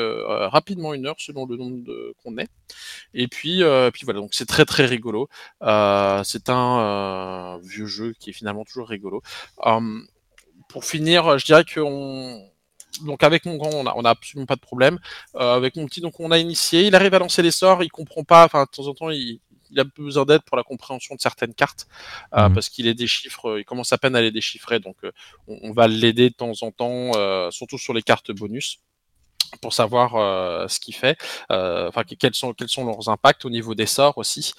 rapidement une heure selon le nombre qu'on est. Et puis, puis voilà, donc c'est très très rigolo. c'est un vieux jeu qui est finalement toujours rigolo. pour finir, je dirais qu'on donc avec mon grand, on a, on a absolument pas de problème. Euh, avec mon petit, donc on a initié, il arrive à lancer les sorts, il comprend pas, enfin de temps en temps il il a besoin d'aide pour la compréhension de certaines cartes mmh. parce qu'il est des chiffres, il commence à peine à les déchiffrer, donc on, on, va l'aider de temps en temps, surtout sur les cartes bonus pour savoir euh, ce qu'il fait, euh, enfin quels sont quels sont leurs impacts au niveau des sorts aussi.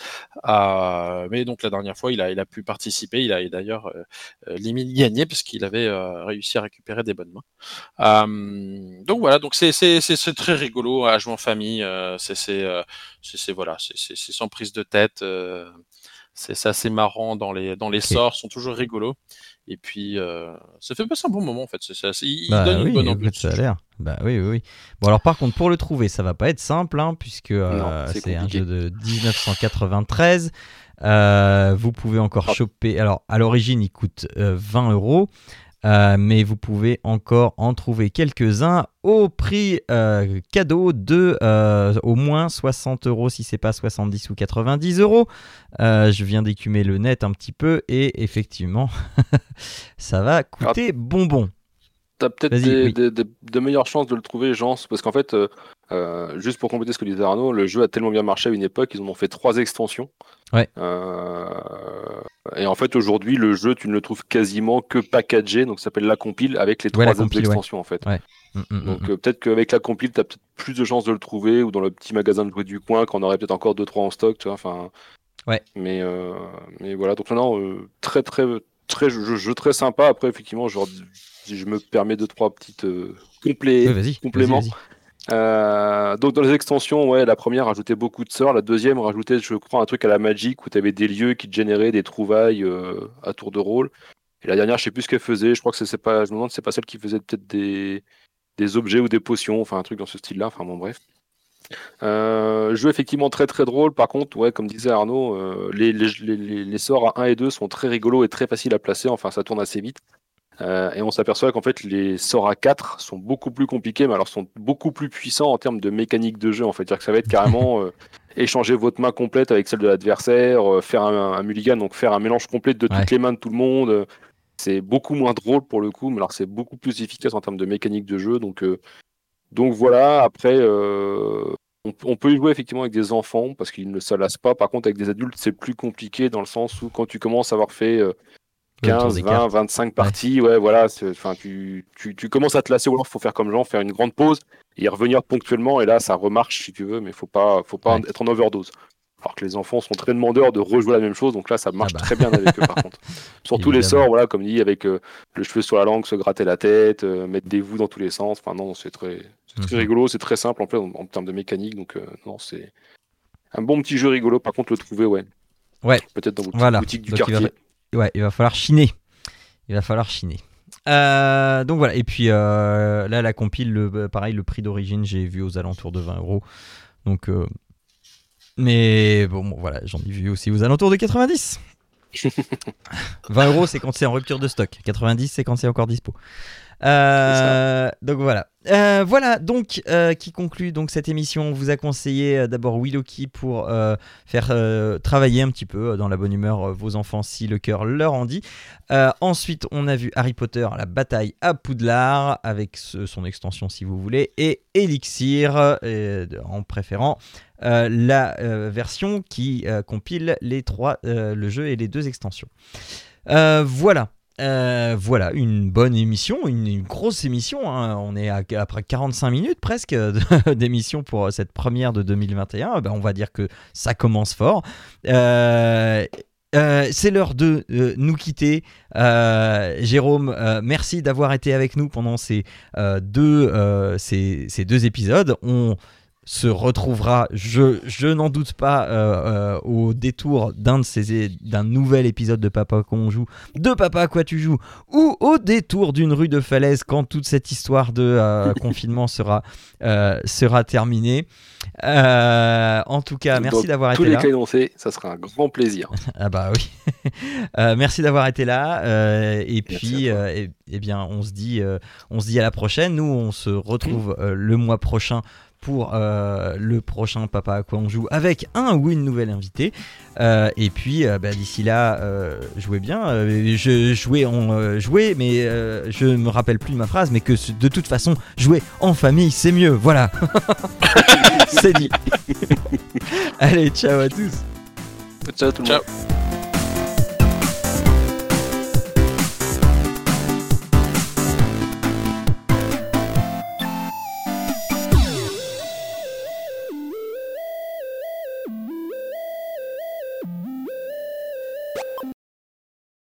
Euh, mais donc la dernière fois, il a il a pu participer, il a d'ailleurs limite gagné parce qu'il avait réussi à récupérer des bonnes mains. donc voilà, donc c'est c'est c'est très rigolo à jouer en famille. c'est c'est c'est voilà, c'est c'est sans prise de tête. c'est assez marrant dans les dans les sorts, sont toujours rigolos. Et puis, euh, ça fait passer un bon moment en fait. il bah donne une bonne ambiance. Ça a l'air. Bah oui, oui, oui. Bon, alors par contre, pour le trouver, ça va pas être simple, hein, puisque euh, c'est un jeu de 1993. Euh, vous pouvez encore ah. choper. Alors, à l'origine, il coûte 20 euros. Euh, mais vous pouvez encore en trouver quelques-uns au prix euh, cadeau de euh, au moins 60 euros si c'est pas 70 ou 90 euros. je viens d'écumer le net un petit peu et effectivement (laughs) ça va coûter bonbon. T'as peut-être de meilleures chances de le trouver, Jean, parce qu'en fait, juste pour compléter ce que disait Arnaud, le jeu a tellement bien marché à une époque, ils en ont fait trois extensions. Ouais. Et en fait, aujourd'hui, le jeu, tu ne le trouves quasiment que packagé, donc ça s'appelle la compile avec les trois extensions en fait. Mm, mm, mm, donc euh, peut-être qu'avec la compile, tu as peut-être plus de chances de le trouver ou dans le petit magasin de jouets du coin, qu'on aurait peut-être encore deux trois en stock, tu vois. Enfin. Ouais. Mais euh, mais voilà, donc non, euh, très très très jeu, très sympa. Après, effectivement, genre, si je me permets deux trois petites compléments. Euh, donc dans les extensions, ouais, la première rajoutait beaucoup de sorts, la deuxième rajoutait, je crois, un truc à la Magic où tu avais des lieux qui te généraient des trouvailles euh, à tour de rôle. Et la dernière, je sais plus ce qu'elle faisait. Je crois que c'est pas, je me demande, c'est pas celle qui faisait peut-être des, des objets ou des potions, enfin un truc dans ce style-là. Enfin bon, bref. Euh, jeu effectivement très très drôle. Par contre, ouais, comme disait Arnaud, euh, les, les, sorts à 1 et 2 sont très rigolos et très faciles à placer. Enfin, ça tourne assez vite. Euh, et on s'aperçoit qu'en fait, les sorts à 4 sont beaucoup plus compliqués, mais alors sont beaucoup plus puissants en termes de mécanique de jeu. En fait, dire que ça va être carrément (laughs) euh, échanger votre main complète avec celle de l'adversaire, euh, faire un, mulligan, donc faire un mélange complet de toutes les mains de tout le monde. c'est beaucoup moins drôle pour le coup, mais alors c'est beaucoup plus efficace en termes de mécanique de jeu. Donc, donc voilà. Après, on, peut y jouer effectivement avec des enfants parce qu'ils ne se lassent pas. Par contre, avec des adultes, c'est plus compliqué dans le sens où quand tu commences à avoir fait 15, 20, 25 parties, ouais, voilà. Enfin, tu, tu, tu, commences à te lasser ou alors il faut faire comme Jean, faire une grande pause et revenir ponctuellement et là ça remarche si tu veux, mais faut pas, faut pas être en overdose. Alors que les enfants sont très demandeurs de rejouer la même chose, donc là ça marche ah bah. très bien avec eux par contre. (laughs) Surtout les sorts, voilà, comme dit, avec euh, le cheveu sur la langue, se gratter la tête, euh, mettre des vous dans tous les sens. Enfin non, c'est très, très mhm. rigolo, c'est très simple en, fait, en, termes de mécanique, donc euh, non, c'est un bon petit jeu rigolo. Par contre, le trouver, ouais. Ouais. Peut-être dans votre boutique du quartier. Ouais, il va falloir chiner. Il va falloir chiner. Euh, donc voilà, et puis euh, là, la compile, le, euh, pareil, le prix d'origine, j'ai vu aux alentours de 20 euros. Donc, mais bon, voilà, j'en ai vu aussi aux alentours de 90. 20 (laughs) euros, c'est quand c'est en rupture de stock. 90, c'est quand c'est encore dispo. donc voilà. Euh, voilà donc euh, qui conclut donc cette émission. On vous a conseillé euh, d'abord Willoki pour faire travailler un petit peu dans la bonne humeur vos enfants si le cœur leur en dit. ensuite, on a vu Harry Potter, la bataille à Poudlard avec son extension si vous voulez et Elixir en préférant la version qui compile les trois le jeu et les deux extensions. voilà. Euh, voilà, une bonne émission, une, grosse émission. Hein. On est à, après 45 minutes presque (laughs) d'émission pour cette première de 2021. Ben, on va dire que ça commence fort. Euh, euh, c'est l'heure de nous quitter. Jérôme, merci d'avoir été avec nous pendant ces, deux, ces, ces deux épisodes. On se retrouvera, je, je n'en doute pas, euh, euh, au détour d'un de ces d'un nouvel épisode de Papa qu'on joue, de Papa à quoi tu joues, ou au détour d'une rue de falaise quand toute cette histoire de euh, (laughs) confinement sera sera terminée. en tout cas, merci d'avoir été là. Tous les ça sera un grand plaisir. (laughs) ah bah oui. (laughs) merci d'avoir été là. et puis, et, eh bien, on se dit, on se dit à la prochaine. Nous, on se retrouve le mois prochain pour euh, le prochain Papa à quoi on joue avec un ou une nouvelle invitée. Euh, et puis euh, bah, d'ici là, jouez bien. je jouais en jouer, mais je me rappelle plus de ma phrase, mais que de toute façon, jouer en famille, c'est mieux. Voilà. (laughs) c'est dit. (laughs) Allez, ciao à tous. Ciao tout le monde.